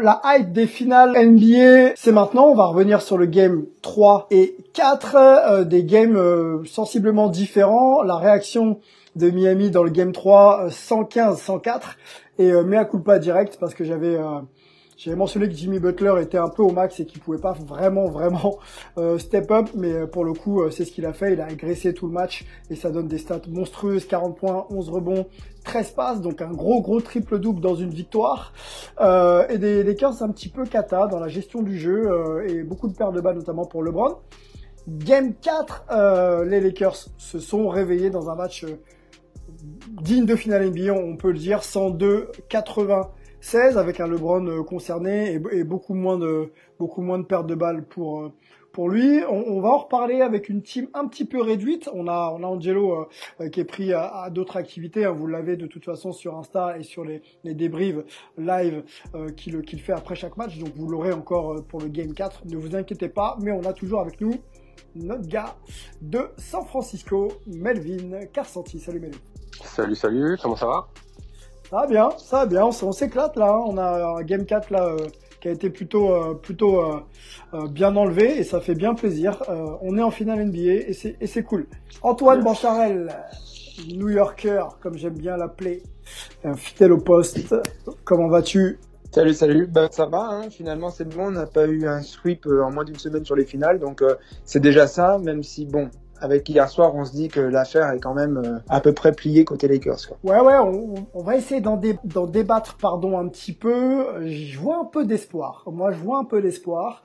La hype des finales NBA, c'est maintenant. On va revenir sur le game 3 et 4, euh, des games euh, sensiblement différents. La réaction de Miami dans le game 3, 115-104. Et euh, mea culpa direct parce que j'avais euh, j'avais mentionné que Jimmy Butler était un peu au max et qu'il pouvait pas vraiment vraiment euh, step up, mais euh, pour le coup euh, c'est ce qu'il a fait. Il a agressé tout le match et ça donne des stats monstrueuses 40 points, 11 rebonds, 13 passes, donc un gros gros triple double dans une victoire. Euh, et des Lakers un petit peu cata dans la gestion du jeu euh, et beaucoup de pertes de balles notamment pour LeBron. Game 4, euh, les Lakers se sont réveillés dans un match digne de finale NBA, on peut le dire, 102-96 avec un LeBron euh, concerné et, beaucoup moins de beaucoup moins de pertes de balles pour euh, pour lui. On, va en reparler avec une team un petit peu réduite. On a on a Angelo euh, qui est pris à, d'autres activités. hein. Vous l'avez de toute façon sur Insta et sur les les live qu'il fait après chaque match. Donc vous l'aurez encore pour le game 4. Ne vous inquiétez pas, mais on a toujours avec nous notre gars de San Francisco, Melvin Carsanti. Salut Melvin. Salut, salut, comment ça va? Ça va bien, ça va bien, on, s'éclate là, hein. on a un Game 4 là euh, qui a été plutôt euh, plutôt euh, bien enlevé et ça fait bien plaisir. Euh, on est en finale NBA et c'est cool. Antoine Bancharel, New Yorker comme j'aime bien l'appeler, un fidèle au poste. Comment vas-tu? Salut, salut. Bah, ça va, hein. finalement, c'est bon. On n'a pas eu un sweep en moins d'une semaine sur les finales. Donc, euh, c'est déjà ça, même si, bon, avec hier soir, on se dit que l'affaire est quand même euh, à peu près pliée côté Lakers. Quoi. Ouais ouais, on, on va essayer d'en dé- d'en débattre pardon un petit peu. Je vois un peu d'espoir. Moi je vois un peu d'espoir.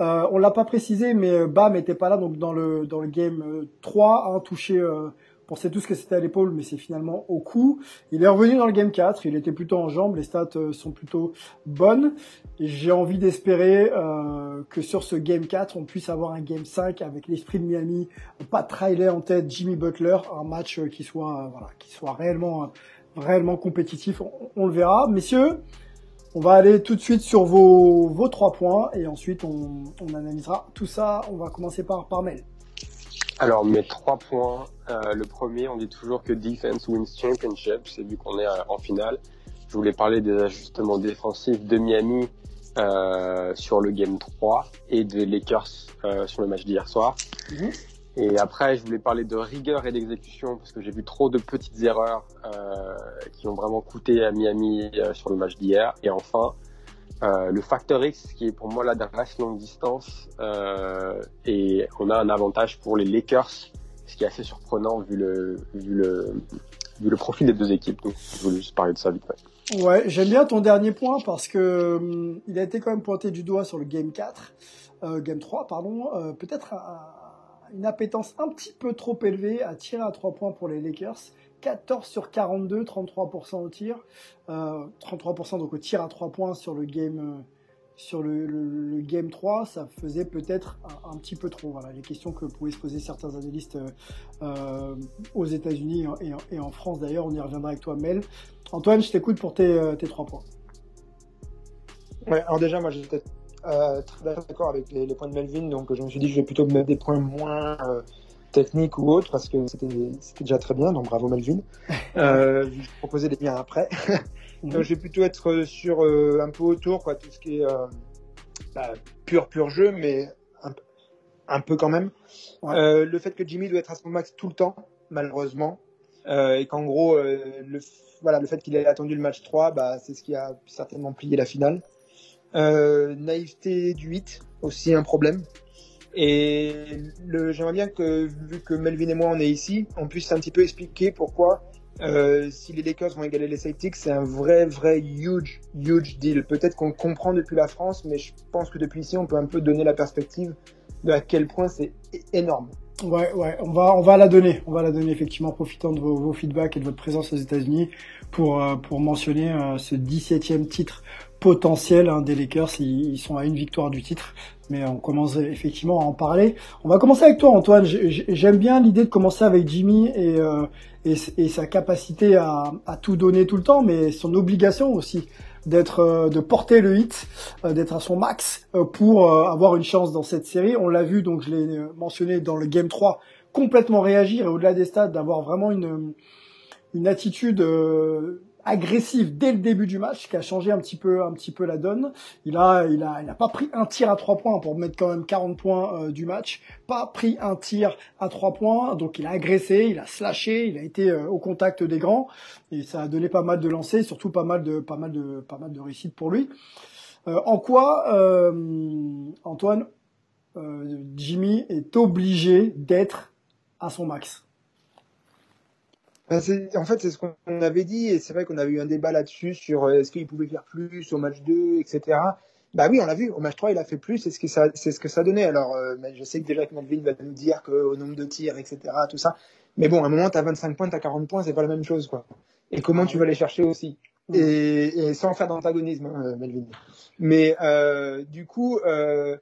Euh, on l'a pas précisé mais euh, Bam était pas là donc dans le dans le game euh, 3 hein, touché euh, on sait tous que c'était à l'épaule, mais c'est finalement au cou. Il est revenu dans le game 4, il était plutôt en jambes, les stats euh, sont plutôt bonnes. J'ai envie d'espérer euh, que sur ce game 4, on puisse avoir un game 5 avec l'esprit de Miami, pas Riley en tête, Jimmy Butler, un match euh, qui soit euh, voilà, qui soit réellement réellement compétitif. On, on le verra, messieurs. On va aller tout de suite sur vos vos trois points et ensuite on, on analysera tout ça. On va commencer par par Mel. Alors, mes trois points. Euh, le premier, on dit toujours que defense wins championship. C'est vu qu'on est euh, en finale. Je voulais parler des ajustements défensifs de Miami euh, sur le game 3 et des Lakers euh, sur le match d'hier soir. Mhm. Et après, je voulais parler de rigueur et d'exécution parce que j'ai vu trop de petites erreurs euh, qui ont vraiment coûté à Miami euh, sur le match d'hier. Et enfin, euh, le facteur X qui est pour moi l'adresse longue distance euh, et on a un avantage pour les Lakers, ce qui est assez surprenant vu le vu le profil des deux équipes. Donc je voulais juste parler de ça vite fait. Ouais, j'aime bien ton dernier point parce que hum, il a été quand même pointé du doigt sur le game 4, euh, game 3 pardon, peut-être un- une appétence un petit peu trop élevée à tirer à 3 points pour les Lakers. 14 sur 42, 33% au tir, euh, 33% donc au tir à 3 points sur le game euh, sur le, game 3, ça faisait peut-être un, petit peu trop. Voilà, les questions que pouvaient se poser certains analystes euh, euh, aux États-Unis et en- France d'ailleurs, on y reviendra avec toi Mel. Antoine, je t'écoute pour tes, euh, tes 3 points. Alors déjà, moi, j'étais euh, très d'accord avec les, points de Melvin. Donc, je me suis dit, je vais plutôt mettre des points moins euh, techniques ou autres parce que c'était déjà très bien. Donc, bravo Melvin. Euh, je vais proposer des biens après. Donc, je vais plutôt être sur euh, un peu autour, quoi, tout ce qui est euh, bah, pur, pur jeu, mais un, un peu quand même. Ouais. Euh, le fait que Jimmy doit être à son max tout le temps, malheureusement, euh, et qu'en gros, euh, le, voilà, le fait qu'il ait attendu le match 3, bah, c'est ce qui a certainement plié la finale. Euh, naïveté du 8, aussi un problème. Et j'aimerais bien que, vu que Melvin et moi on est ici, on puisse un petit peu expliquer pourquoi euh, si les Lakers vont égaler les Celtics, c'est un vrai, vrai huge, huge deal. Peut-être qu'on comprend depuis la France, mais je pense que depuis ici, on peut un peu donner la perspective de à quel point c'est énorme. Ouais, ouais, on va, on va la donner. On va la donner effectivement, profitant de vos, vos feedbacks et de votre présence aux États-Unis pour, euh, pour mentionner euh, ce 17e titre potentiel hein, des Lakers. Ils, sont à une victoire du titre, mais on commence effectivement à en parler. On va commencer avec toi, Antoine. J'aime bien l'idée de commencer avec Jimmy et, euh, et, sa capacité à, tout donner tout le temps, mais son obligation aussi d'être euh, de porter le hit, euh, d'être à son max pour avoir une chance dans cette série. On l'a vu, donc je l'ai mentionné dans le game 3, complètement réagir et au-delà des stades, d'avoir vraiment une une attitude agressif dès le début du match qui a changé un petit peu un petit peu la donne. Il a il a il a pas pris un tir à trois points pour mettre quand même 40 points euh, du match, pas pris un tir à trois points, donc il a agressé, il a slashé, il a été euh, au contact des grands et ça a donné pas mal de lancers, surtout pas mal de pas mal de pas mal de réussites pour lui. Euh, en quoi Antoine Jimmy est obligé d'être à son max? En fait, c'est ce qu'on avait dit, et c'est vrai qu'on avait eu un débat là-dessus sur euh, est-ce qu'il pouvait faire plus au match 2, etc. Bah oui, on l'a vu, au match 3, il a fait plus, c'est ce que ça, c'est ce que ça donnait. Alors, euh, je sais que déjà que Melvin va nous dire qu'au nombre de tirs, etc., tout ça. Mais bon, à un moment, t'as 25 points, t'as 40 points, c'est pas la même chose, quoi. Et comment tu vas les chercher aussi et, et, sans faire d'antagonisme, hein, Melvin. Mais euh, du coup, euh,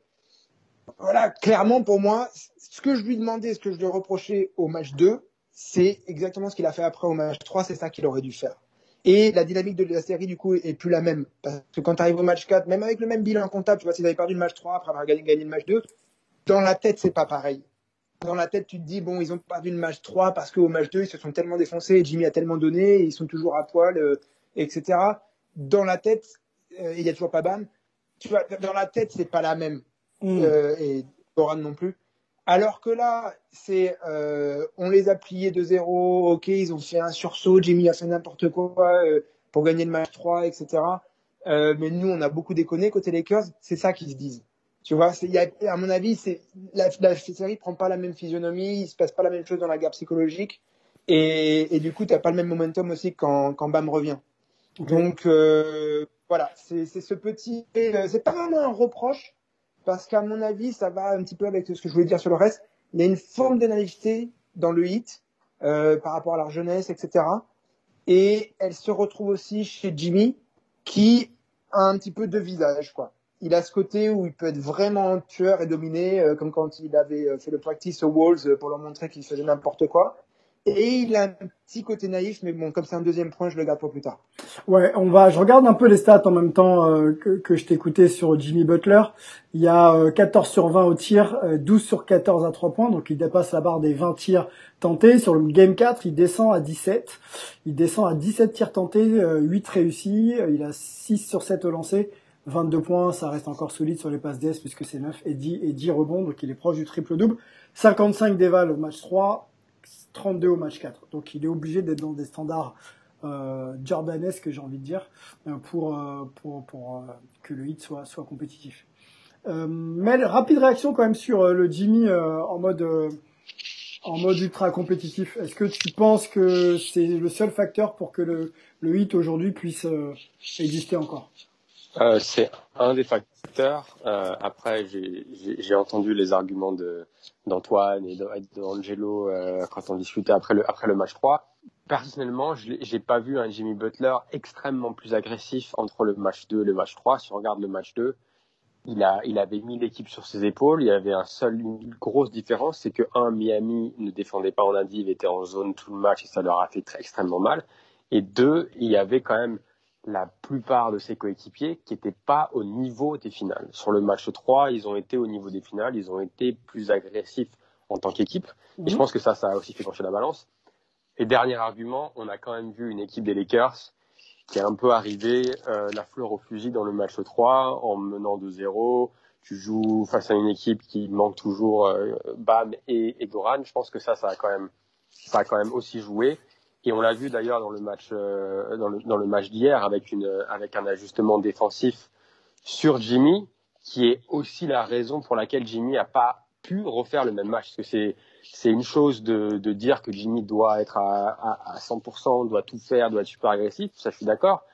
voilà, clairement pour moi, ce que je lui demandais, ce que je lui reprochais au match 2, c'est exactement ce qu'il a fait après au match 3, c'est ça qu'il aurait dû faire. Et la dynamique de la série, du coup, est plus la même. Parce que quand tu arrives au match 4, même avec le même bilan comptable, tu vois, s'ils avaient perdu le match 3 après avoir gagné, le match 2, dans la tête, c'est pas pareil. Dans la tête, tu te dis, bon, ils ont perdu le match 3 parce qu'au match 2, ils se sont tellement défoncés, Jimmy a tellement donné, ils sont toujours à poil, euh, etc. Dans la tête, euh, il y a toujours pas ban. Tu vois, dans la tête, c'est pas la même. Mm. Euh, et Doran non plus. Alors que là, c'est euh, on les a pliés de zéro, ok, ils ont fait un sursaut, Jimmy a fait n'importe quoi euh, pour gagner le match 3, etc. Euh, mais nous, on a beaucoup déconné côté Lakers, c'est ça qu'ils se disent. Tu vois, y a, à mon avis, c'est la, la série prend pas la même physionomie, il se passe pas la même chose dans la guerre psychologique, et, et du coup, tu pas le même momentum aussi quand, quand Bam revient. Donc euh, voilà, c'est ce petit, euh, c'est pas vraiment un reproche, parce qu'à mon avis, ça va un petit peu avec ce que je voulais dire sur le reste. Il y a une forme de naïveté dans le hit euh, par rapport à leur jeunesse, etc. Et elle se retrouve aussi chez Jimmy, qui a un petit peu de visage, quoi. Il a ce côté où il peut être vraiment tueur et dominé, euh, comme quand il avait euh, fait le practice aux Wolves pour leur montrer qu'il faisait n'importe quoi. Et il a un petit côté naïf, mais bon, comme c'est un deuxième point, je le garde pour plus tard. Ouais, on va. Je regarde un peu les stats en même temps euh, que, que, je t'écoutais sur Jimmy Butler. Il y a 14 euh, sur 20 au tir, 12 euh, sur 14 à 3 points, donc il dépasse la barre des 20 tirs tentés. Sur le game 4, il descend à 17. Il descend à 17 tirs tentés, 8 réussis. Il a 6 sur 7 au lancer. 22 points, ça reste encore solide sur les passes DS puisque c'est 9 et 10 et 10 rebonds, donc il est proche du triple double. 55 déval au match 3, 32 au match 4. Donc il est obligé d'être dans des standards euh, jordanesques, j'ai envie de dire, euh, pour, euh, pour, pour euh, que le hit soit, soit compétitif. Euh, mais rapide réaction quand même sur le Jimmy en mode en mode ultra compétitif. Est-ce que tu penses que c'est le seul facteur pour que le, le hit aujourd'hui puisse exister encore? Euh, C'est un des facteurs. Euh, après, j'ai entendu les arguments d'Antoine et d'Angelo euh, quand on discutait après le, après le match 3. Personnellement, je n'ai pas vu un Jimmy Butler extrêmement plus agressif entre le match 2 et le match 3. Si on regarde le match 2, il, a, il avait mis l'équipe sur ses épaules. Il y avait un seul, une grosse différence, c'est que un, Miami ne défendait pas en indiv, était en zone tout le match et ça leur a fait très, extrêmement mal. Et deux, il y avait quand même la plupart de ses coéquipiers qui n'étaient pas au niveau des finales. Sur le match 3, ils ont été au niveau des finales, ils ont été plus agressifs en tant qu'équipe. Et je mhm. pense que ça, ça a aussi fait pencher la balance. Et dernier argument, on a quand même vu une équipe des Lakers qui est un peu arrivée euh, la fleur au fusil dans le match 3 en menant de 0 Tu joues face à une équipe qui manque toujours euh, Bam et, et Doran. Je pense que ça, ça a quand même, ça a quand même aussi joué. Et on l'a vu d'ailleurs dans le match euh, dans, le, match d'hier avec une avec un ajustement défensif sur Jimmy, qui est aussi la raison pour laquelle Jimmy a pas pu refaire le même match. Parce que c'est c'est une chose de, de dire que Jimmy doit être à, à, à 100%, doit tout faire, doit être super agressif. Ça, je suis d'accord.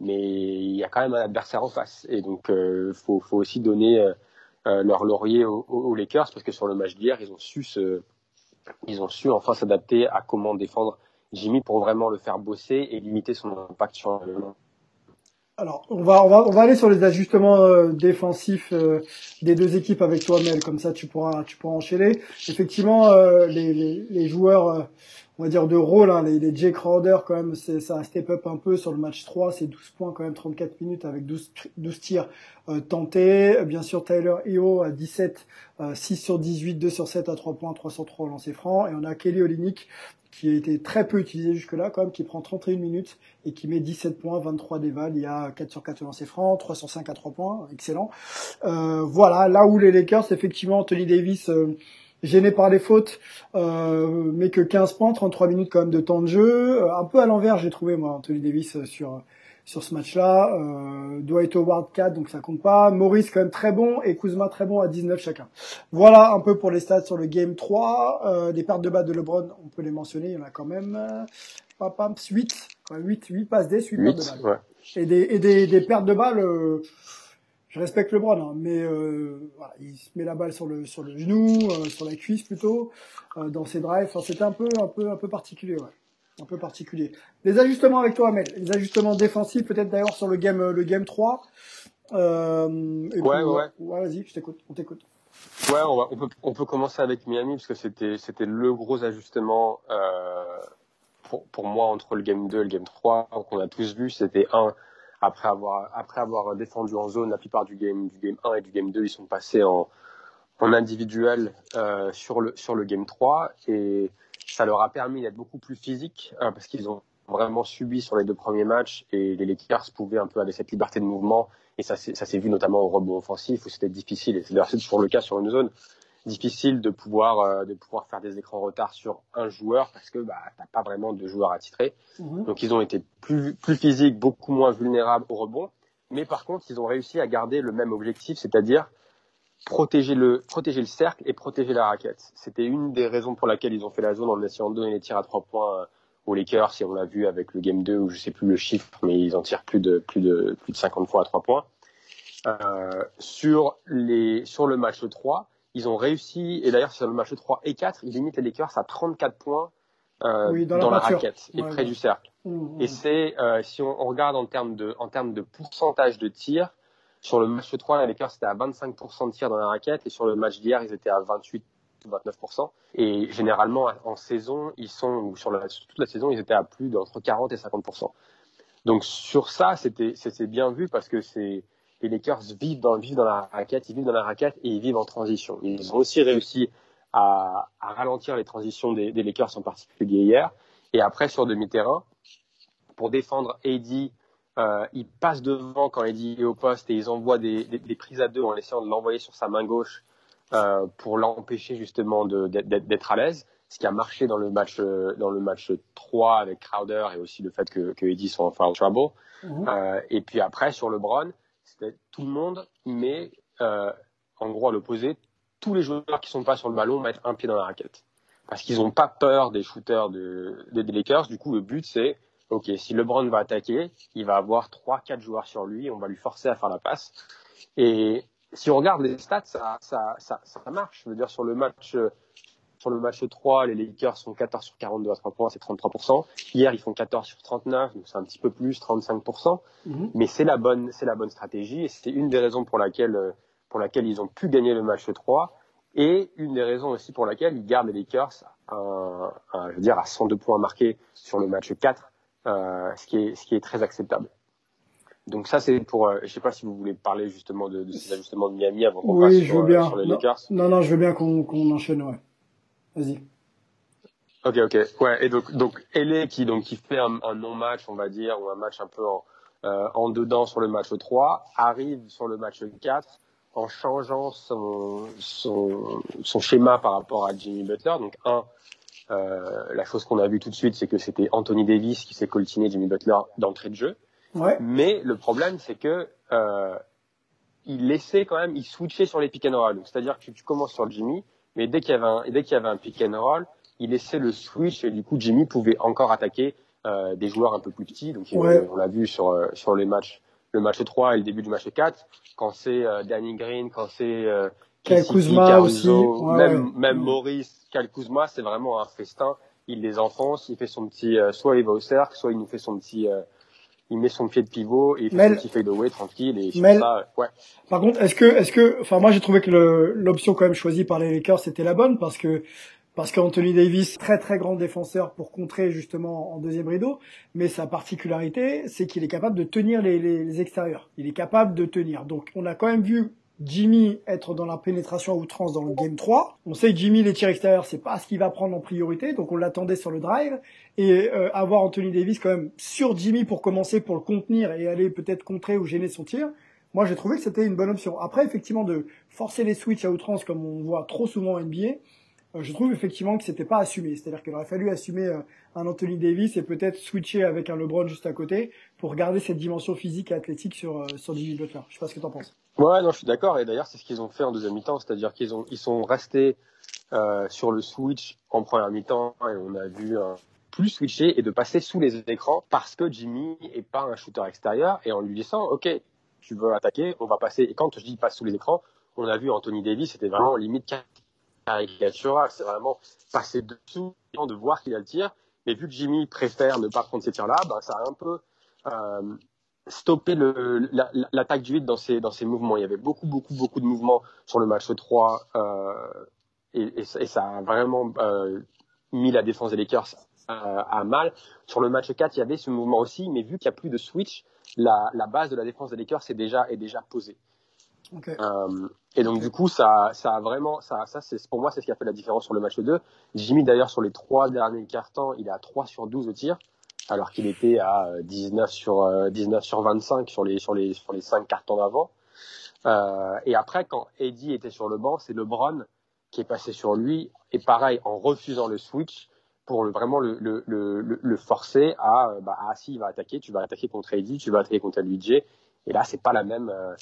Mais il y a quand même un adversaire en face. Et donc, euh, faut, faut aussi donner euh, euh, leur laurier aux, aux, Lakers parce que sur le match d'hier, ils ont su se, ils ont su enfin s'adapter à comment défendre Jimmy pour vraiment le faire bosser et limiter son impact sur le alors, on va, on va, on va aller sur les ajustements euh, défensifs euh, des deux équipes avec toi, Mel. Comme ça, tu pourras, tu pourras enchaîner. Effectivement, euh, les, les, les, joueurs, on va dire de rôle, hein, les, les Jay Crowder, quand même, c'est, ça a step up un peu sur le match 3. C'est 12 points, quand même, 34 minutes avec 12, 12 tirs tentés. Bien sûr, Tyler Eo à 17, 6 sur 18, 2 sur 7 à 3 points, 303 lancés francs. Et on a Kelly Olynyk qui a été très peu utilisé jusque-là, quand même, qui prend 31 minutes et qui met 17 points, 23 déval. Il y a 4 sur 4 lancers francs, 3 sur 5 à 3 points, excellent. Euh, voilà, là où les Lakers, effectivement, Anthony Davis, euh, gêné par les fautes, euh, mais que 15 points, 33 minutes quand même de temps de jeu. Euh, un peu à l'envers, j'ai trouvé, moi, Anthony Davis euh, sur sur ce match-là. Euh, Dwight Howard 4, donc ça compte pas. Maurice quand même très bon et Kuzma très bon à 19 chacun. Voilà un peu pour les stats sur le Game 3. Euh, des pertes de balles de LeBron, on peut les mentionner, il y en a quand même euh, 8, 8, 8 passes D, 8, 8 pertes de balles. Ouais. Et, des, et des, des pertes de balles... Euh, je respecte LeBron, hein, mais euh, voilà, il se met la balle sur le sur le genou, euh, sur la cuisse plutôt, euh, dans ses drives. Enfin, c'était un peu un peu un peu particulier, ouais un peu particulier. Les ajustements avec toi, Amel. Les ajustements défensifs, peut-être d'ailleurs sur le game, le game 3. Euh, et ouais, ouais. ouais vas-y, je t'écoute. On t'écoute. Ouais, on, va, on, peut, on peut commencer avec Miami parce que c'était, c'était le gros ajustement euh, pour, pour moi entre le game 2 et le game 3 qu'on a tous vu. C'était un après avoir après avoir défendu en zone la plupart du game du game 1 et du game 2, ils sont passés en en individuel euh, sur le sur le game 3 et ça leur a permis d'être beaucoup plus physiques hein, parce qu'ils ont vraiment subi sur les deux premiers matchs et les Lakers pouvaient un peu avoir cette liberté de mouvement et ça, ça s'est vu notamment au rebond offensif où c'était difficile et c'est d'ailleurs toujours le cas sur une zone difficile de pouvoir euh, de pouvoir faire des écrans retard sur un joueur parce que bah t'as pas vraiment de joueur à titrer mmh. donc ils ont été plus plus physiques beaucoup moins vulnérables au rebond mais par contre ils ont réussi à garder le même objectif c'est-à-dire protéger le, protéger le cercle et protéger la raquette. C'était une des raisons pour laquelle ils ont fait la zone en essayant de donner les tirs à trois points euh, aux Lakers, si on l'a vu avec le game 2 où je sais plus le chiffre, mais ils en tirent plus de, plus de, plus de 50 fois à trois points. Euh, sur les, sur le match 3, ils ont réussi, et d'ailleurs sur le match 3 et 4, ils limitent les Lakers à 34 points euh, dans, la, raquette et près du cercle. Mmh, mmh. Et c'est, euh, si on, on, regarde en termes de, en termes de pourcentage de tirs, sur le match 3, les Lakers étaient à 25% de tir dans la raquette et sur le match d'hier, ils étaient à 28 ou 29%. Et généralement, en saison, ils sont, ou sur, toute la saison, ils étaient à plus d'entre 40 et 50%. Donc sur ça, c'était, bien vu parce que les Lakers vivent dans, la raquette, ils vivent dans la raquette et ils vivent en transition. Ils ont aussi réussi à, ralentir les transitions des, des, Lakers en particulier hier. Et après, sur demi-terrain, pour défendre AD, euh, ils passent devant quand Eddie est au poste et ils envoient des, des, des prises à deux en essayant de l'envoyer sur sa main gauche euh, pour l'empêcher justement d'être à l'aise. Ce qui a marché dans le match euh, dans le match 3 avec Crowder et aussi le fait que, que Eddie soit en foul trouble. Euh, et puis après sur le LeBron, c'était tout le monde met en gros à l'opposé tous les joueurs qui sont pas sur le ballon mettent un pied dans la raquette parce qu'ils n'ont pas peur des shooters de, des Lakers. Du coup, le but c'est ok, si LeBron va attaquer, il va avoir trois, quatre joueurs sur lui, on va lui forcer à faire la passe. Et si on regarde les stats, ça, ça, ça, ça marche. Je veux dire, sur le match, sur le match 3, les Lakers sont 14 sur 42 à 3 points, c'est 33%. Hier, ils font 14 sur 39, donc c'est un petit peu plus, 35%. Mm-hmm. Mais c'est la bonne, c'est la bonne stratégie et c'est une des raisons pour laquelle, pour laquelle ils ont pu gagner le match 3 et une des raisons aussi pour laquelle ils gardent les Lakers un, je veux dire, à 102 points marqués sur le match 4 euh, ce, qui est, ce qui est très acceptable. Donc ça c'est pour, euh, je sais pas si vous voulez parler justement de, de ces ajustements de Miami avant qu'on oui, passe sur, bien. sur les non, Lakers. Non non, je veux bien qu'on qu'on enchaîne, ouais. Vas-y. Ok ok ouais et donc donc LA qui donc qui fait un, un non match on va dire ou un match un peu en euh, en dedans sur le match 3 arrive sur le match 4 en changeant son son son schéma par rapport à Jimmy Butler donc un euh, la chose qu'on a vue tout de suite, c'est que c'était Anthony Davis qui s'est coltiné Jimmy Butler d'entrée de jeu. Ouais. Mais le problème, c'est que euh, il laissait quand même, il switchait sur les pick and roll. C'est-à-dire que tu, commences sur Jimmy, mais dès qu'il y avait un, dès qu'il y avait un pick and roll, il laissait le switch et du coup Jimmy pouvait encore attaquer euh, des joueurs un peu plus petits. Donc Ouais. on l'a vu sur euh, sur les matchs, le match 3 et le début du match 4, quand c'est euh, Danny Green, quand c'est euh, Kuzma Caruso, aussi. Ouais, même ouais. même Maurice, Kuzma, c'est vraiment un festin. Il les enfonce, il fait son petit, euh, soit il va au cercle, soit il nous fait son petit, euh, il met son pied de pivot et il fait Mel- son petit fadeaway tranquille et Mel- ça, euh, ouais. Par contre, est-ce que, est-ce que, enfin, moi j'ai trouvé que l'option quand même choisie par les Lakers c'était la bonne parce que parce qu'Anthony Davis, très très grand défenseur pour contrer justement en deuxième rideau, mais sa particularité, c'est qu'il est capable de tenir les, les, les extérieurs. Il est capable de tenir. Donc, on a quand même vu Jimmy être dans la pénétration à outrance dans le game 3. On sait que Jimmy, les tirs extérieurs, c'est pas ce qu'il va prendre en priorité, donc on l'attendait sur le drive. Et euh, avoir Anthony Davis quand même sur Jimmy pour commencer, pour le contenir et aller peut-être contrer ou gêner son tir, moi j'ai trouvé que c'était une bonne option. Après, effectivement, de forcer les switches à outrance comme on voit trop souvent en NBA, je trouve effectivement que c'était pas assumé. C'est-à-dire qu'il aurait fallu assumer euh, un Anthony Davis et peut-être switcher avec un LeBron juste à côté pour garder cette dimension physique et athlétique sur, euh, sur Jimmy Butler. Je sais pas ce que t'en penses. Ouais, non, je suis d'accord. Et d'ailleurs, c'est ce qu'ils ont fait en deuxième mi-temps, c'est-à-dire qu'ils ont, ils sont restés euh, sur le switch en première mi-temps et on a vu plus switcher et de passer sous les écrans parce que Jimmy est pas un shooter extérieur et en lui disant, ok, tu veux attaquer, on va passer. Et quand je dis passe sous les écrans, on a vu Anthony Davis, c'était vraiment limite caricatural, c'est vraiment passer dessous, de voir qu'il a le tir. Mais vu que Jimmy préfère ne pas prendre ces tirs-là, ben, ça a un peu euh, stoppé l'attaque du 8 dans ses, mouvements. Il y avait beaucoup, beaucoup, beaucoup de mouvements sur le match 3 euh, et, ça- a vraiment euh, mis la défense des Lakers à, mal. Sur le match 4, il y avait ce mouvement aussi, mais vu qu'il n'y a plus de switch, la, base de la défense des Lakers est déjà posée. Euh, et donc du coup, ça, ça a vraiment, ça, ça c'est pour moi, c'est ce qui a fait la différence sur le match 2. Jimmy d'ailleurs sur les trois derniers quarts-temps, il est à 3 sur 12 au tir, alors qu'il était à euh, 19 sur euh, 19 sur 25 sur les sur les sur les cinq cartons d'avant. Euh, et après, quand Eddie était sur le banc, c'est LeBron qui est passé sur lui et pareil en refusant le switch pour le, vraiment le, le, le, forcer à euh, bah ah, si il va attaquer, tu vas attaquer contre Eddie, tu vas attaquer contre LBJ. Et là, c'est pas la même. euh,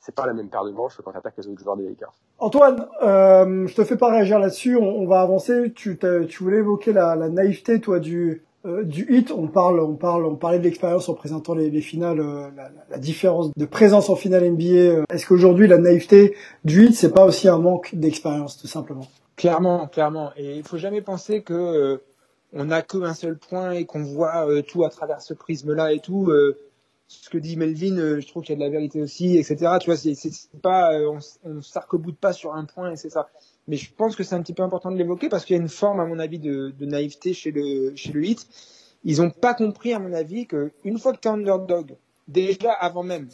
c'est pas la même paire de manches que quand tu attaques les autres joueurs des Lakers. Antoine, euh, je te fais pas réagir là-dessus. On, on va avancer. Tu, tu voulais évoquer la, la naïveté, toi, du euh, du hit. On parle, on parle, on parlait de l'expérience en présentant les, les finales, euh, la, la- différence de présence en finale NBA. euh. Est-ce qu'aujourd'hui la naïveté du hit, c'est pas aussi un manque d'expérience, tout simplement? Clairement, clairement. Et il faut jamais penser que euh, on n'a qu'un seul point et qu'on voit euh, tout à travers ce prisme-là et tout. euh, ce que dit Melvin, euh, je trouve qu'il y a de la vérité aussi, etc. Tu vois, c'est pas, euh, on, on s'arc-boute pas sur un point et c'est ça. Mais je pense que c'est un petit peu important de l'évoquer parce qu'il y a une forme, à mon avis, de, naïveté chez le chez le hit. Ils ont pas compris, à mon avis, que une fois que tu es underdog, déjà avant même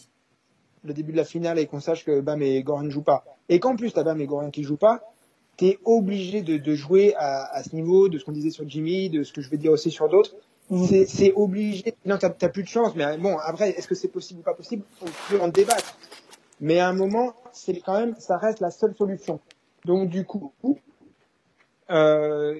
le début de la finale et qu'on sache que Bam et Goran ne jouent pas, et qu'en plus t'as Bam et Goran qui jouent pas, t'es obligé de, jouer à ce niveau, de ce qu'on disait sur Jimmy, de ce que je vais dire aussi sur d'autres. C'est- obligé. Non, t'as plus de chance. Mais euh, bon, après, est-ce que c'est possible ou pas possible? On peut en débattre. Mais à un moment, c'est quand même, ça reste la seule solution. Donc du coup, euh,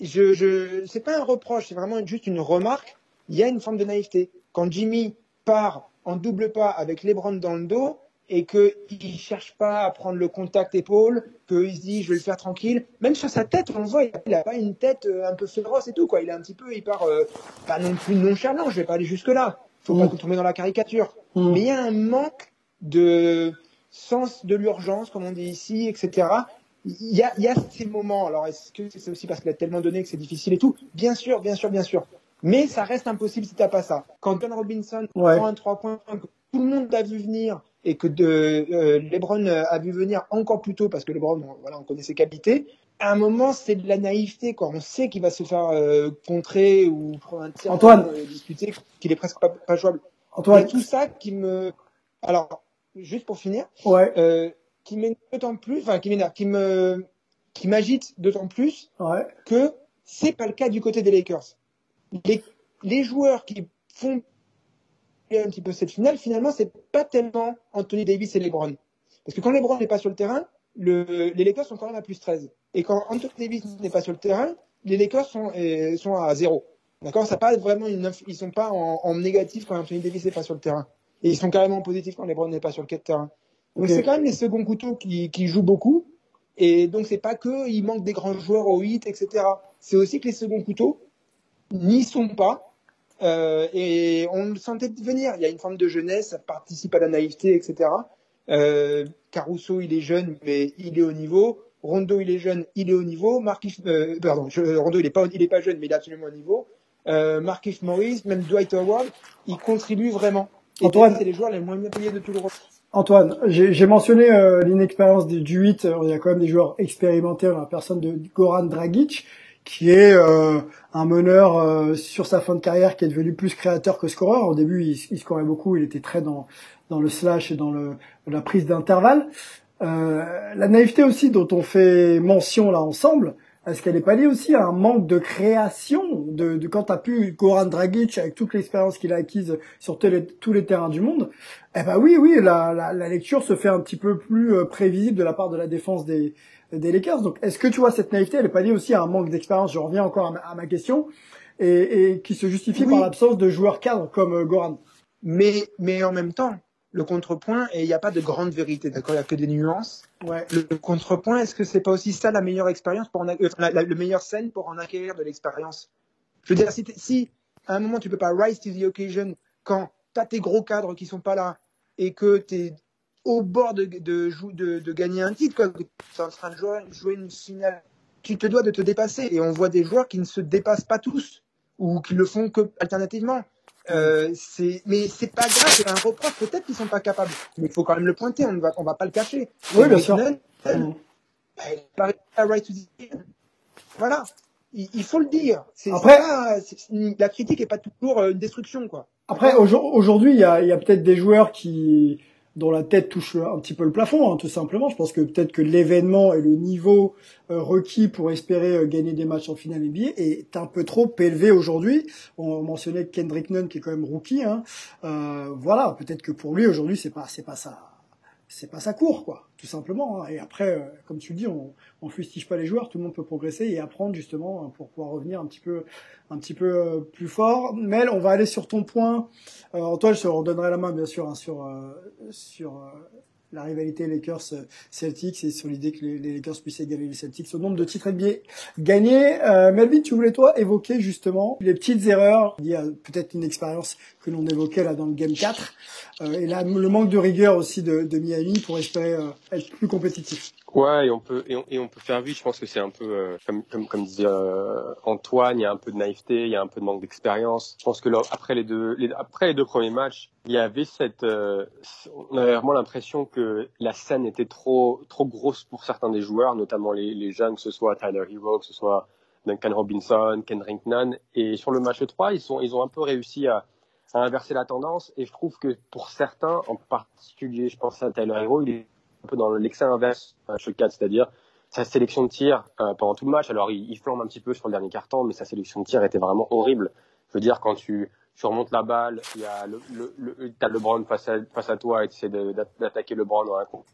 je, je, c'est pas un reproche, c'est vraiment juste une remarque. Il y a une forme de naïveté. Quand Jimmy part en double pas avec LeBron dans le dos et que il cherche pas à prendre le contact épaule, qu'il se dit je vais le faire tranquille. Même sur sa tête, on le voit, il a pas une tête euh, un peu féroce et tout quoi. Il est un petit peu, il part euh, pas non plus nonchalant. Je vais pas aller jusque là. Faut Mm. pas tomber dans la caricature. Mm. Mais il y a un manque de sens de l'urgence, comme on dit ici, etc. Il y a, il y a ces moments. Alors, est-ce que c'est aussi parce qu'il a tellement donné que c'est difficile et tout? Bien sûr, bien sûr, bien sûr. Mais ça reste impossible si t'as pas ça. Quand John Robinson Ouais. prend un 3 points tout le monde a vu venir et que de, euh, LeBron euh, a vu venir encore plus tôt parce que LeBron, on, voilà, on connaît ses qualités. À un moment, c'est de la naïveté, quoi. On sait qu'il va se faire euh, contrer ou prendre un tir Antoine. euh, disputé, qu'il est presque pas, pas jouable. Antoine, tout ça qui me. Alors, juste pour finir, ouais, qui m'énerve d'autant plus, enfin, qui m'énerve, qui me, qui m'agite d'autant plus ouais, que c'est pas le cas du côté des Lakers. Les, les joueurs qui font un petit peu cette finale, finalement, c'est pas tellement Anthony Davis et LeBron. Parce que quand LeBron n'est pas sur le terrain, le, les Lakers sont quand même à plus 13. Et quand Anthony Davis n'est pas sur le terrain, les Lakers sont, euh, sont à zéro. D'accord? Ça pas vraiment une, ils sont pas en, en négatif quand Anthony Davis n'est pas sur le terrain. Et ils sont carrément positifs quand LeBron n'est pas sur le terrain. Donc c'est quand même les seconds couteaux qui, qui jouent beaucoup. Et donc, c'est pas que il manque des grands joueurs au hit, etc. C'est aussi que les seconds couteaux n'y sont pas. Euh, et on le sentait venir. Il y a une forme de jeunesse, ça participe à la naïveté, etc. Euh, Caruso, il est jeune, mais il est au niveau. Rondo, il est jeune, il est au niveau. Marquis, euh, pardon, Rondo, il est pas, il est pas jeune, mais il est absolument au niveau. Euh, Marquis Morris, même Dwight Howard, ils contribuent vraiment. Et Antoine, c'est les joueurs les moins bien payés de tout le monde. Antoine, j'ai mentionné euh, l'inexpérience du 8. Il y a quand même des joueurs expérimentés, la personne de Goran Dragic, qui est euh, un meneur euh, sur sa fin de carrière qui est devenu plus créateur que scoreur. Au début, il, il scorait beaucoup, il était très dans dans le slash et dans le la prise d'intervalle. Euh, la naïveté aussi dont on fait mention là ensemble, est-ce qu'elle n'est pas liée aussi à un manque de création de, de quand tu as pu Goran Dragic avec toute l'expérience qu'il a acquise sur tous les terrains du monde Eh ben oui, oui, la, la, la, lecture se fait un petit peu plus euh, prévisible de la part de la défense des, des Lakers. Donc est-ce que tu vois cette naïveté, elle n'est pas liée aussi à un manque d'expérience Je reviens encore à ma, question et, et, qui se justifie par l'absence de joueurs cadres comme euh, Goran. Mais mais en même temps, le contrepoint et il n'y a pas de grande vérité, d'accord? Il n'y a que des nuances. Ouais. Le, contrepoint, est-ce que c'est pas aussi ça la meilleure expérience pour en, euh, la, le meilleur scène pour en acquérir de l'expérience? Je veux dire, si, si, à un moment tu peux pas rise to the occasion quand tu as tes gros cadres qui sont pas là et que tu es au bord de, de, de, de, gagner un titre, quoi, tu es en train de jouer, jouer une finale, tu te dois de te dépasser et on voit des joueurs qui ne se dépassent pas tous ou qui le font que alternativement. Euh, c'est, mais c'est pas grave, c'est un reproche. Peut-être qu'ils sont pas capables, mais il faut quand même le pointer. On ne va, on va pas le cacher. Oui, bien sûr. voilà, il, faut le dire. Après, la critique est pas toujours euh, une destruction, quoi. Après, aujourd'hui, il y a, y a peut-être des joueurs qui dont la tête touche un petit peu le plafond, hein, tout simplement. Je pense que peut-être que l'événement et le niveau euh, requis pour espérer euh, gagner des matchs en finale NBA est un peu trop élevé aujourd'hui. On mentionnait Kendrick Nunn qui est quand même rookie. Hein. Euh, voilà, peut-être que pour lui aujourd'hui c'est pas c'est pas ça c'est pas sa cour, quoi, simplement. Hein. Et après, euh, comme tu le dis, on, on fustige pas les joueurs, tout le monde peut progresser et apprendre justement hein, pour pouvoir revenir un petit peu, un petit peu euh, plus fort. Mel, on va aller sur ton point. Euh, Antoine, je te redonnerai la main bien sûr hein, sur sur la rivalité Lakers-Celtics et sur l'idée que les, Lakers puissent égaler les Celtics au nombre de titres NBA gagnés. Euh, Melvin, tu voulais toi évoquer justement les petites erreurs y a peut-être une expérience que l'on évoquait là dans le Game 4 euh, et là le manque de rigueur aussi de, de Miami pour espérer euh, être plus compétitif. Ouais, et on peut et on, peut faire vite. Je pense que c'est un peu euh, comme comme comme disait euh, Antoine, il y a un peu de naïveté, il y a un peu de manque d'expérience. Je pense que là, après les deux après les deux premiers matchs, il y avait cette euh, on avait vraiment l'impression que la scène était trop trop grosse pour certains des joueurs, notamment les, les jeunes, que ce soit Tyler Hero, que ce soit Duncan Robinson, Kendrick Nunn. Et sur le match 3, ils sont ils ont un peu réussi à à inverser la tendance. Et je trouve que pour certains, en particulier, je pense à Tyler Hero, il est un peu dans l'excès inverse chez 4, c'est-à-dire sa sélection de tir euh, pendant tout le match. Alors il, il, flambe un petit peu sur le dernier carton, mais sa sélection de tir était vraiment horrible. Je veux dire, quand tu, remontes la balle, il y a le, le, t'as LeBron face à, à toi et tu essaies d'attaquer LeBron dans un coup.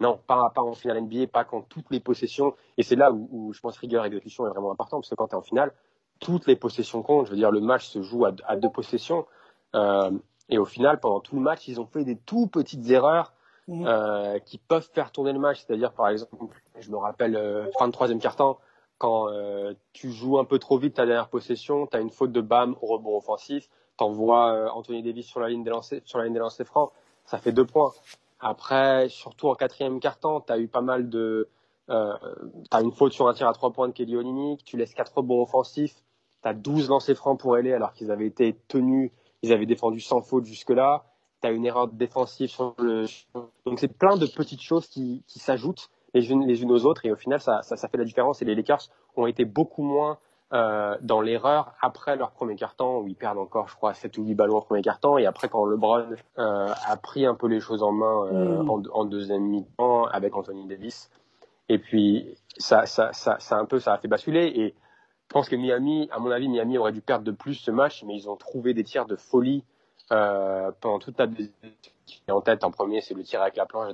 Non, pas, pas en finale NBA, pas quand toutes les possessions. Et c'est là où, je pense rigueur et exécution est vraiment important, parce que quand tu es en finale, toutes les possessions comptent. Je veux dire, le match se joue à, à deux possessions. Euh, et au final, pendant tout le match, ils ont fait des tout petites erreurs Mhm. euh, qui peuvent faire tourner le match. C'est-à-dire, par exemple, je me rappelle euh, fin de troisième quart-temps, quand euh, tu joues un peu trop vite ta dernière possession, tu as une faute de BAM au rebond offensif, t'envoies euh, Anthony Davis sur la ligne des lancers, sur la ligne des lancers francs, ça fait deux points. Après, surtout en quatrième quart-temps, tu as eu pas mal de... Euh, tu as une faute sur un tir à trois points de Kelly Olynyk, tu laisses quatre rebonds offensifs, tu as 12 lancers francs pour aller alors qu'ils avaient été tenus, ils avaient défendu sans faute jusque-là tu as une erreur défensive sur le. Donc c'est plein de petites choses qui, qui s'ajoutent les unes, les unes aux autres. Et au final ça, ça, ça, fait la différence. Et les Lakers ont été beaucoup moins euh, dans l'erreur après leur premier carton où ils perdent encore je crois 7 ou 8 ballons au premier carton. Et après quand LeBron euh, a pris un peu les choses en main euh, mm. en, en, deuxième mi-temps avec Anthony Davis. Et puis ça, ça, ça, ça un peu ça a fait basculer. Et je pense que Miami à mon avis Miami aurait dû perdre de plus ce match mais ils ont trouvé des tirs de folie euh, pendant toute ta en tête en premier, c'est le tir avec la planche,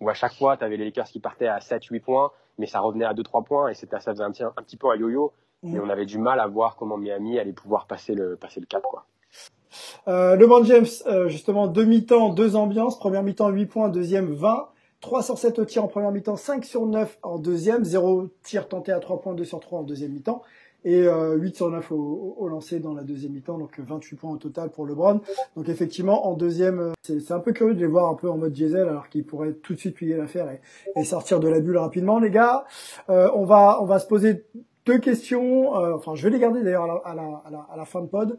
où à chaque fois, tu avais les Lakers qui partaient à 7-8 points, mais ça revenait à 2-3 points, et c'était, ça faisait un petit, un petit peu un yo-yo, mm. et on avait du mal à voir comment Miami allait pouvoir passer le, passer le cap. Quoi. Euh, LeBron James, euh, justement, deux mi-temps, deux ambiances. Première mi-temps, 8 points, deuxième, 20. 307 au tir en première mi-temps, 5 sur 9 en deuxième, 0 tir tenté à 3 points, 2 sur 3 en deuxième mi-temps et euh, 8 sur 9 au, au, lancer dans la deuxième mi-temps, donc 28 points au total pour LeBron. Donc effectivement, en deuxième, euh, c'est un peu curieux de les voir un peu en mode diesel, alors qu'ils pourraient tout de suite plier l'affaire et, et, sortir de la bulle rapidement, les gars. Euh, on va on va se poser deux questions. Euh, enfin, je vais les garder d'ailleurs à la, à, la, à, la, à la fin de pod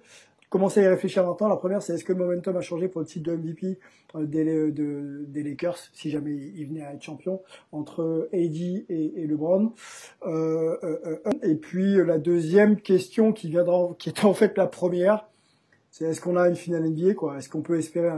commencer à y réfléchir maintenant. La première, c'est est-ce que le momentum a changé pour le titre de MVP euh, des, de, des, Lakers, si jamais il venait à être champion, entre AD et, et LeBron. Euh, euh, euh, et puis la deuxième question qui viendra, qui est en fait la première, c'est est-ce qu'on a une finale NBA quoi? Est-ce qu'on peut espérer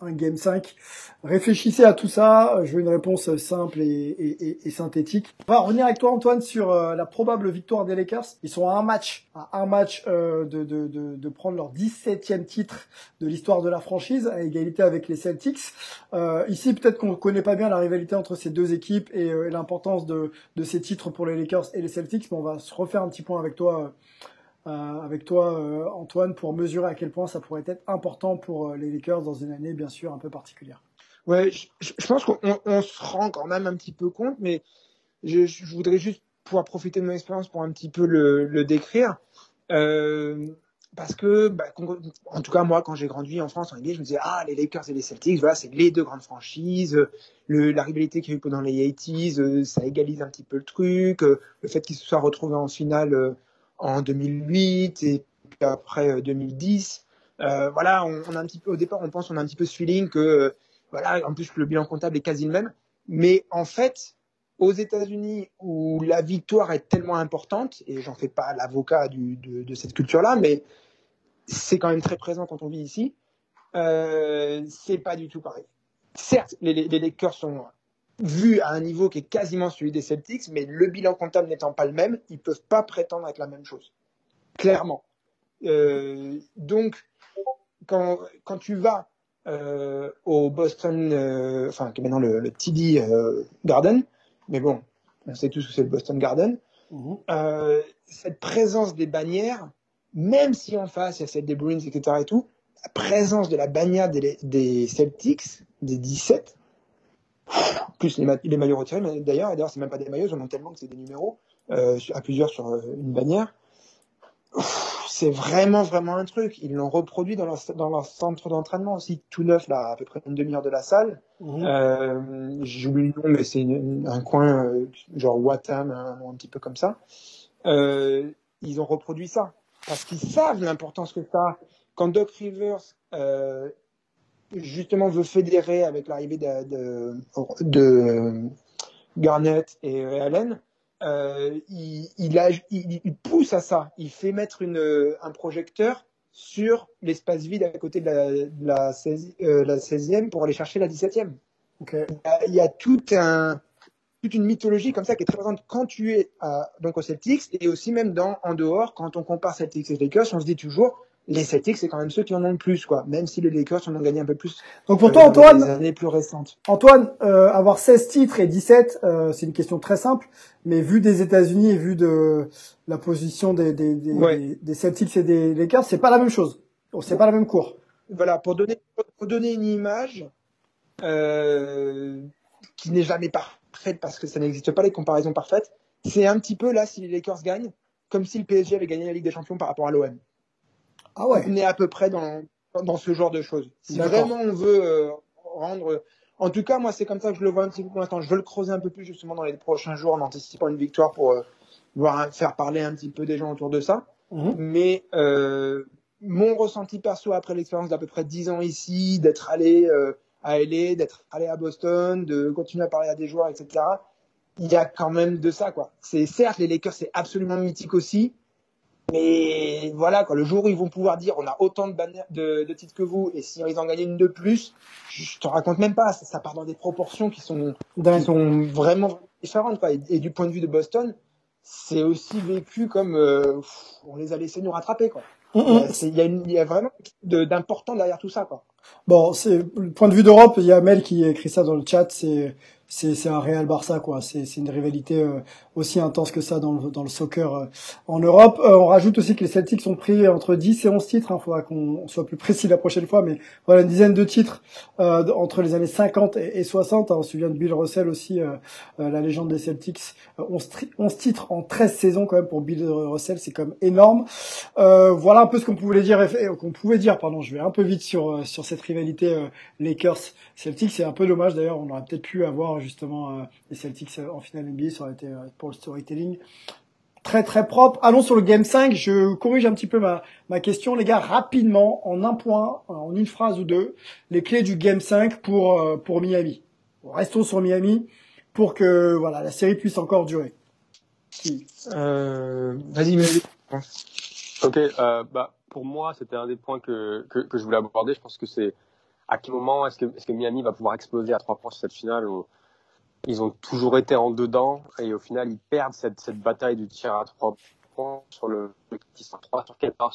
un, game 5 Réfléchissez à tout ça. Je veux une réponse simple et, synthétique. On va revenir avec toi Antoine sur euh, la probable victoire des Lakers. Ils sont à un match, à un match euh, de, prendre leur 17e titre de l'histoire de la franchise à égalité avec les Celtics. Euh, ici peut-être qu'on connaît pas bien la rivalité entre ces deux équipes et, l'importance de, de ces titres pour les Lakers et les Celtics. Mais on va se refaire un petit point avec toi avec toi, euh, Antoine, pour mesurer à quel point ça pourrait être important pour euh, les Lakers dans une année, bien sûr, un peu particulière. Ouais, je, pense qu'on on se rend quand même un petit peu compte, mais je, voudrais juste pouvoir profiter de mon expérience pour un petit peu le, décrire. Euh, parce que, bah, en tout cas, moi, quand j'ai grandi en France, en NBA, je me disais, ah, les Lakers et les Celtics, voilà, c'est les deux grandes franchises. La rivalité qu'il y a eu pendant les 80s, ça égalise un petit peu le truc. Le fait qu'ils se soient retrouvés en finale en 2008 et après 2010. Euh, euh, voilà, on, a un petit peu au départ, on pense on a un petit peu ce feeling que euh, voilà, en plus le bilan comptable est quasi le même. Mais en fait, aux États-Unis où la victoire est tellement importante, et j'en fais pas l'avocat de, de, cette culture-là, mais c'est quand même très présent quand on vit ici. Euh, c'est pas du tout pareil. Certes, les, les, les Lakers sont vu à un niveau qui est quasiment celui des Celtics, mais le bilan comptable n'étant pas le même, ils peuvent pas prétendre être la même chose. Clairement. Euh, donc, quand, quand tu vas euh, au Boston, euh, enfin, qui est maintenant le, le TD euh, Garden, mais bon, on sait tous que c'est le Boston Garden, mmh. cette présence des bannières, même si en face il y a celle des Bruins, etc. et tout, la présence de la bannière des, des Celtics, des 17, plus les, ma les maillots retirés, d'ailleurs, d'ailleurs, c'est même pas des maillots, j'en ai tellement que c'est des numéros, euh, à plusieurs sur euh, une bannière. C'est vraiment, vraiment un truc. Ils l'ont reproduit dans leur, dans leur centre d'entraînement aussi, tout neuf, là, à peu près une demi-heure de la salle. Mmh. Euh, J'oublie le nom, mais c'est un coin euh, genre Watam, un, un, petit peu comme ça. Ils ont reproduit ça. Parce qu'ils savent l'importance que ça Quand Doc Rivers justement veut fédérer avec l'arrivée de, de, de, Garnett et Allen, euh, il, il, a, il, il, pousse à ça. Il fait mettre une, un projecteur sur l'espace vide à côté de la, de la, 16, euh, la 16e pour aller chercher la 17e. Okay. Il, y a, il y a tout un, toute une mythologie comme ça qui est très présente quand tu es à, donc aux Celtics et aussi même dans, en dehors, quand on compare Celtics et Lakers, on se dit toujours les Celtics, c'est quand même ceux qui en ont le plus, quoi. Même si les Lakers en ont gagné un peu plus. Donc pour toi, euh, Antoine, les années plus récentes. Antoine, euh, avoir 16 titres et 17, euh, c'est une question très simple. Mais vu des États-Unis et vu de la position des, des, des, ouais. des, des Celtics et des Lakers, c'est pas la même chose. C'est pas la même cour. Voilà, pour donner, pour donner une image euh, qui n'est jamais parfaite parce que ça n'existe pas les comparaisons parfaites. C'est un petit peu là si les Lakers gagnent, comme si le PSG avait gagné la Ligue des Champions par rapport à l'OM. Ah ouais. On est à peu près dans, dans ce genre de choses. Si vraiment on veut euh, rendre. En tout cas, moi, c'est comme ça que je le vois un petit peu pour l'instant. Je veux le creuser un peu plus justement dans les prochains jours en anticipant une victoire pour euh, voir faire parler un petit peu des gens autour de ça. Mmh. Mais euh, mon ressenti perso après l'expérience d'à peu près 10 ans ici, d'être allé euh, à LA, d'être allé à Boston, de continuer à parler à des joueurs, etc. Il y a quand même de ça, quoi. C'est certes les Lakers, c'est absolument mythique aussi, mais voilà, quoi, le jour où ils vont pouvoir dire on a autant de, de, de titres que vous, et si ils en gagnent une de plus, je te raconte même pas, ça, ça part dans des proportions qui sont, qui sont vraiment différentes. Quoi. Et, et, du point de vue de Boston, c'est aussi vécu comme euh, on les a laissés nous rattraper. Quoi. Mm -hmm. Il y, a une, il y a vraiment d'important derrière tout ça. Quoi. Bon, c'est le point de vue d'Europe. Il y a Mel qui écrit ça dans le chat. C'est c'est un Real Barça quoi. C'est une rivalité euh, aussi intense que ça dans le, dans le soccer euh, en Europe. Euh, on rajoute aussi que les Celtics sont pris entre 10 et 11 titres. Il hein. faudra qu'on soit plus précis la prochaine fois, mais voilà une dizaine de titres entre les années 50 et, 60. Hein. On se souvient de Bill Russell aussi, la légende des Celtics. 11, 11, titres en 13 saisons quand même pour Bill Russell, c'est quand même énorme. voilà un peu ce qu'on pouvait dire. Qu'on pouvait dire, pardon. Je vais un peu vite sur sur cette rivalité Lakers Celtics. C'est un peu dommage d'ailleurs. On aurait peut-être pu avoir justement euh, les Celtics euh, en finale NBA, ça aurait été euh, pour le storytelling très très propre. Allons sur le Game 5. Je corrige un petit peu ma, ma question, les gars, rapidement, en un point, en une phrase ou deux, les clés du Game 5 pour, pour Miami. Restons sur Miami pour que voilà la série puisse encore durer. Euh, Vas-y, vas-y. Ok, euh, bah, pour moi, c'était un des points que, que, que, je voulais aborder. Je pense que c'est à quel moment est-ce que, est-ce que Miami va pouvoir exploser à trois points sur cette finale ils ont toujours été en dedans et au final ils perdent cette, cette bataille du tir à trois points sur le, petit 3 sur quelle part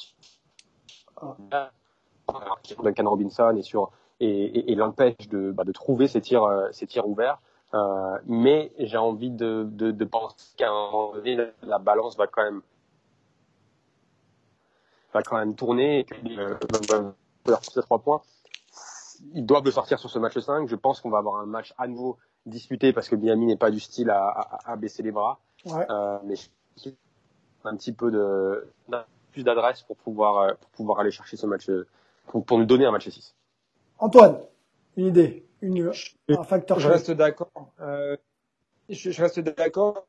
Duncan Robinson et sur et, et, et l'empêche de, bah, de trouver ces tirs euh, ces tirs ouverts. Euh, mais j'ai envie de, de, de penser qu'à un moment donné la balance va quand même va quand même tourner et que euh, ces trois points ils doivent le sortir sur ce match 5 je pense qu'on va avoir un match à nouveau disputé parce que Miami n'est pas du style à, à, à baisser les bras. Ouais. Euh, mais un petit peu de plus d'adresse pour pouvoir euh, pour pouvoir aller chercher ce match pour, pour nous donner un match 6. Antoine, une idée, une un facteur. Je reste d'accord. Euh, je, je, reste d'accord.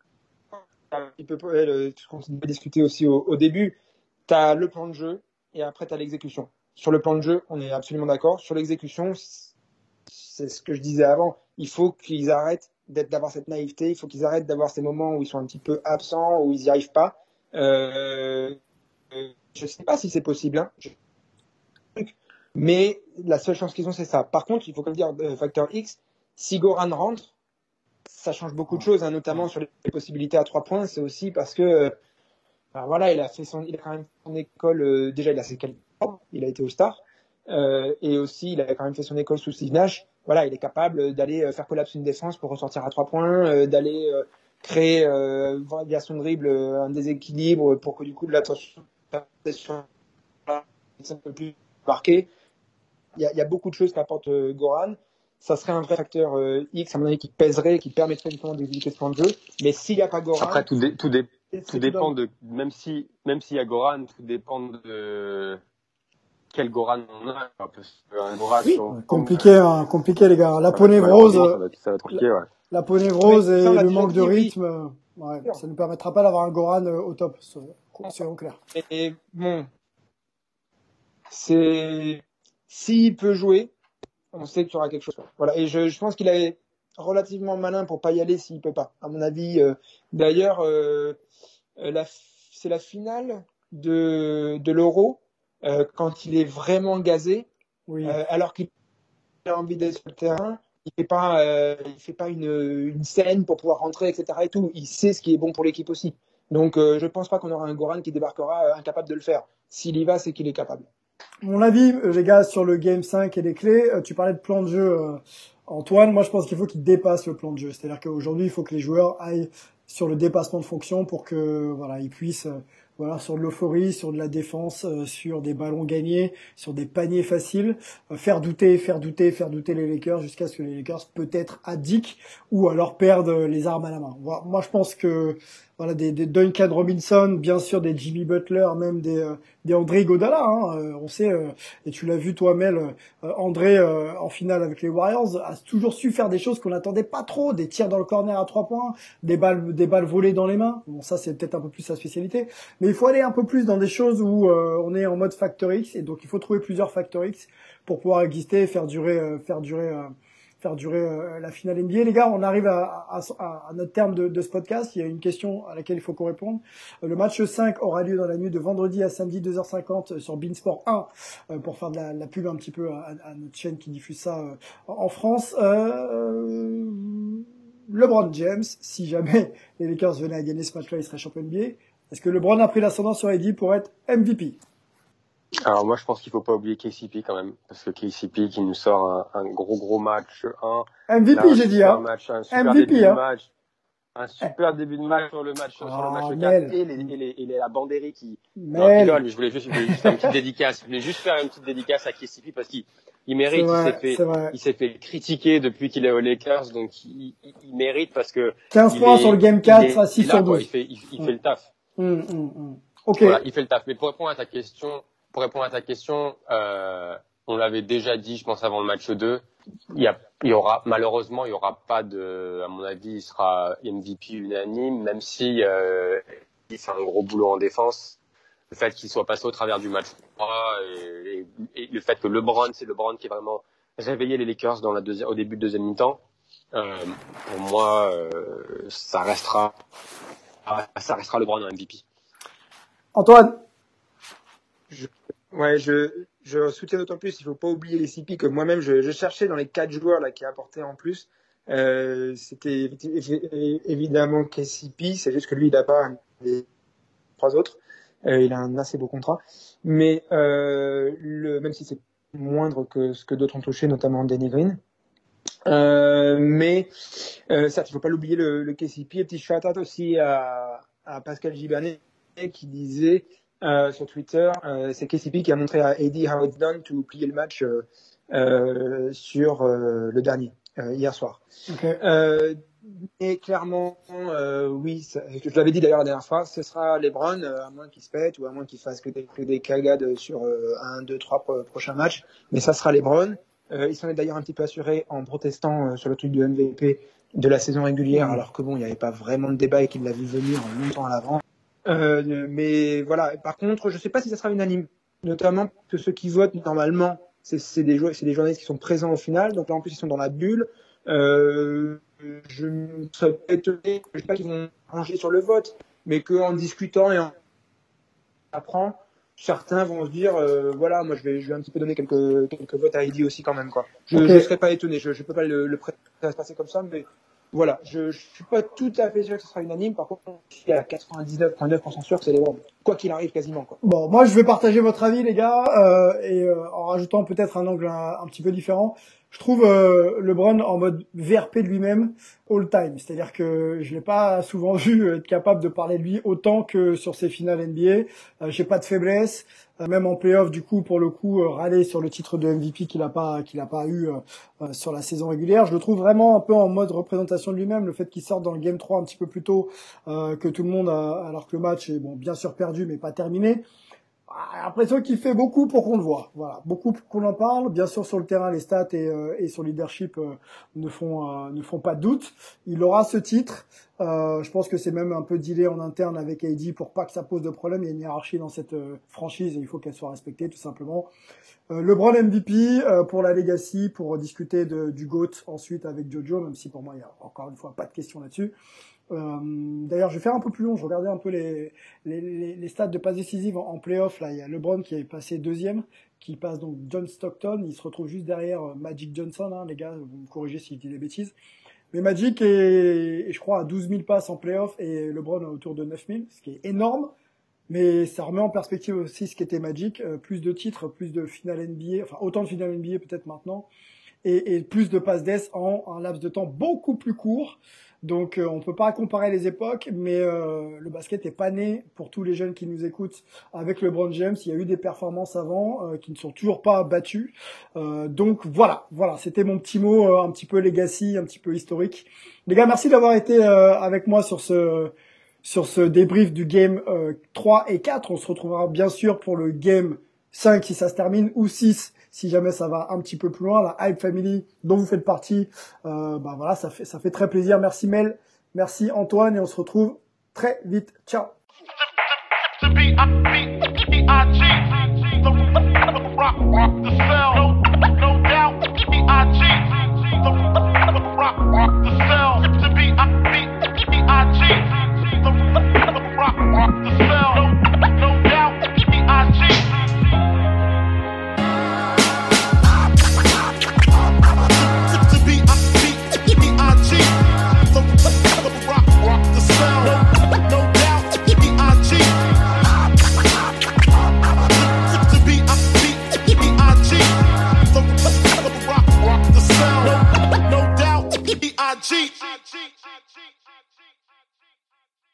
Un petit peu euh, ce qu'on a discuté aussi au, au début. Tu as le plan de jeu et après tu as l'exécution. Sur le plan de jeu, on est absolument d'accord. Sur l'exécution, c'est ce que je disais avant. Il faut qu'ils arrêtent d'avoir cette naïveté. Il faut qu'ils arrêtent d'avoir ces moments où ils sont un petit peu absents, où ils n'y arrivent pas. Euh, je ne sais pas si c'est possible, hein. mais la seule chance qu'ils ont, c'est ça. Par contre, il faut comme dire euh, facteur X. Si Goran rentre, ça change beaucoup de choses, hein, notamment sur les possibilités à trois points. C'est aussi parce que, euh, ben voilà, il a fait son, il a quand même son école. Euh, déjà, il a ses il a été au Star. Euh, et aussi, il a quand même fait son école sous Steve Nash. Voilà, il est capable d'aller euh, faire collapse une défense pour ressortir à trois points, euh, d'aller créer via son dribble un déséquilibre pour que du coup de l'attention un peu plus marqué. Il y, a, il y a beaucoup de choses qu'apporte Goran. Ça serait un vrai facteur X, à mon avis, qui pèserait, qui permettrait justement d'exécuter ce plan de jeu. Mais s'il n'y a pas Goran. Après, tout, dé, tout, dé, tout dépend de, même si, même s'il y a Goran, tout dépend de, quel Goran on a. Un Goran oui, compliqué, hein, compliqué les gars. La peau névrose, ça va, compliqué, ouais. la peau névrose et le manque de rythme, ouais, ça ne nous permettra pas d'avoir un Goran euh, au top, c'est clair. Et, bon, c'est s'il peut jouer, on sait qu'il y aura quelque chose. Voilà, et je, je pense qu'il est relativement malin pour pas y aller s'il peut pas. À mon avis, euh, d'ailleurs, euh, euh c'est la finale de, de l'Euro euh, quand il est vraiment gazé, oui. euh, alors qu'il a envie d'être sur le terrain, il fait pas, euh, il fait pas une, une, scène pour pouvoir rentrer, etc. Et tout. Il sait ce qui est bon pour l'équipe aussi. Donc, je pense pas qu'on aura un Goran qui débarquera incapable de le faire. S'il y va, c'est qu'il est capable. Mon avis, les gars, sur le Game 5 et les clés, tu parlais de plan de jeu, Antoine. Moi, je pense qu'il faut qu'il dépasse le plan de jeu. C'est-à-dire qu'aujourd'hui, il faut que les joueurs aillent sur le dépassement de fonction pour que voilà, ils puissent voilà, sur de l'euphorie, sur de la défense, euh, sur des ballons gagnés, sur des paniers faciles, euh, faire douter, faire douter, faire douter les Lakers jusqu'à ce que les Lakers peut-être addiquent ou alors perdent les armes à la main. Moi, je pense que voilà des, Duncan Robinson, bien sûr des Jimmy Butler, même des, euh, des André Godala. Hein, euh, on sait, euh, et tu l'as vu toi, Mel, André en finale avec les Warriors a toujours su faire des choses qu'on n'attendait pas trop, des tirs dans le corner à trois points, des balles, des balles volées dans les mains. Bon, ça c'est peut-être un peu plus sa spécialité, mais il faut aller un peu plus dans des choses où on est en mode Factor X, et donc il faut trouver plusieurs Factor X pour pouvoir exister, et faire durer, faire durer faire durer euh, la finale NBA. Les gars, on arrive à, à, à notre terme de, de, ce podcast. Il y a une question à laquelle il faut qu'on réponde. Euh, le match 5 aura lieu dans la nuit de vendredi à samedi 2h50 sur Beansport 1 euh, pour faire de la, la, pub un petit peu à, notre chaîne qui diffuse ça en France. Euh, LeBron James, si jamais les Lakers venaient à gagner ce match-là, il serait champion NBA. Est-ce que LeBron a pris l'ascendant sur Eddie pour être MVP Alors moi je pense qu'il faut pas oublier KCP quand même parce que KCP qui nous sort un, un gros gros match 1 MVP j'ai dit hein. match, un super MVP, début hein. de match un super début de match sur le match sur Ah, le match 4 Mel. et, les, et, les, et les- la Bandéry qui non, rigole, mais je voulais juste, faire une petite dédicace je voulais juste faire une petite dédicace à KCP parce qu'il il mérite il s'est fait il s'est fait critiquer depuis qu'il est aux Lakers donc il, il- il mérite parce que 15 il points est- sur le game il 4 est- à 6 il est là, sur quoi, 12. il fait il, il fait le taf hum, hum. Ok. voilà, il fait le taf. Mais pour répondre à ta question, pour répondre à ta question, euh, on l'avait déjà dit, je pense avant le match 2. Il y, a, il y aura malheureusement, il y aura pas de, à mon avis, il sera MVP unanime, même si euh, il fait un gros boulot en défense. Le fait qu'il soit passé au travers du match 3 et, et- et le fait que LeBron, c'est LeBron qui est vraiment réveillé les Lakers dans la deuxième, au début de deuxième mi-temps. Euh, pour moi, euh, ça restera, ça restera LeBron en MVP. Antoine, Ouais, je, je soutiens d'autant plus, il faut pas oublier les CP que moi-même, je, je cherchais dans les quatre joueurs là qui apportaient en plus. Euh, C'était évi- évi- évidemment KCP, c'est juste que lui, il n'a pas les trois autres. Euh, il a un assez beau contrat. Mais euh, même si c'est moindre que ce que d'autres ont touché, notamment Danny Green. Mais certes, il faut pas l'oublier le, le KCP. Et petit shout-out aussi à, à Pascal Gibanet qui disait euh, sur Twitter, euh, c'est KCP qui a montré à Eddie how it's done to plier le match euh, euh, sur euh, le dernier, euh, hier soir. ok. Euh, et clairement, euh, oui, ça- je l'avais dit d'ailleurs la dernière fois, ce sera LeBron, euh, à moins qu'il se pète ou à moins qu'il fasse que des, que des cagades sur euh, un, deux, trois pro- prochains matchs, mais ça sera LeBron. Euh, il s'en est d'ailleurs un petit peu assuré en protestant euh, sur le truc du MVP de la saison régulière, Mhm. alors que bon, il n'y avait pas vraiment de débat et qu'il l'a vu venir longtemps à l'avant. Euh, mais voilà. Par contre, je sais pas si ça sera unanime, notamment que ceux qui votent normalement, c'est des des journalistes qui sont présents au final. Donc là, en plus, ils sont dans la bulle. Euh, je ne serais pas étonné, je sais pas qu'ils vont ranger sur le vote, mais qu'en discutant et en apprend, certains vont se dire, euh, voilà, moi je vais, je vais un petit peu donner quelques, quelques votes à Heidi aussi quand même, quoi. Je ne serais pas étonné, je, je peux pas le, le prêter à se passer comme ça, mais voilà, je, je suis pas tout à fait sûr que ce sera unanime, par contre, je suis à 99,9% sûr que c'est les Browns. Quoi qu'il arrive, quasiment, quoi. Bon, moi je vais partager votre avis, les gars, euh, et euh, en rajoutant peut-être un angle un petit peu différent. Je trouve euh, LeBron en mode VRP de lui-même all time, c'est-à-dire que je l'ai pas souvent vu être capable de parler de lui autant que sur ses finales NBA. Euh, J'ai pas de faiblesse, Euh, même en playoff du coup pour le coup euh, râler sur le titre de MVP qu'il a pas qu'il a pas eu sur la saison régulière. Je le trouve vraiment un peu en mode représentation de lui-même, le fait qu'il sorte dans le game 3 un petit peu plus tôt que tout le monde, alors que le match est bon bien sûr perdu mais pas terminé. Ah, l'impression qu'il fait beaucoup pour qu'on le voit. Voilà, beaucoup pour qu'on en parle. Bien sûr, sur le terrain, les stats et, euh, et son leadership euh, ne font euh, ne font pas de doute. Il aura ce titre. Euh, je pense que c'est même un peu dealé en interne avec AD pour pas que ça pose de problème. Il y a une hiérarchie dans cette euh, franchise et il faut qu'elle soit respectée tout simplement. Euh, LeBron MVP pour la legacy, pour discuter de, du GOAT ensuite avec Jojo, même si pour moi il y a encore une fois pas de question là-dessus. Euh, D'ailleurs, je vais faire un peu plus long. Je regardais un peu les, les, les, les de passes décisives en, en playoff. Là, il y a LeBron qui est passé deuxième, qui passe donc John Stockton. Il se retrouve juste derrière euh, Magic Johnson. Hein, les gars, vous me corrigez si je dis des bêtises. Mais Magic est, je crois, à 12 000 passes en playoff et LeBron autour de 9 000, ce qui est énorme. Mais ça remet en perspective aussi ce qu'était Magic. Euh, plus de titres, plus de finales NBA, enfin autant de finales NBA peut-être maintenant, et, et plus de passes d'ess en un laps de temps beaucoup plus court. Donc euh, on peut pas comparer les époques, mais euh, le basket est pas né pour tous les jeunes qui nous écoutent avec LeBron James. Il y a eu des performances avant euh, qui ne sont toujours pas battues. Donc voilà, voilà, c'était mon petit mot, un petit peu legacy, un petit peu historique. Les gars, merci d'avoir été avec moi sur ce sur ce débrief du game euh, 3 et 4. On se retrouvera bien sûr pour le game 5 si ça se termine ou 6 si jamais ça va un petit peu plus loin. La Hype Family dont vous faites partie, euh, bah voilà, ça fait très plaisir. Merci Mel, merci Antoine et on se retrouve très vite. Ciao. cheat.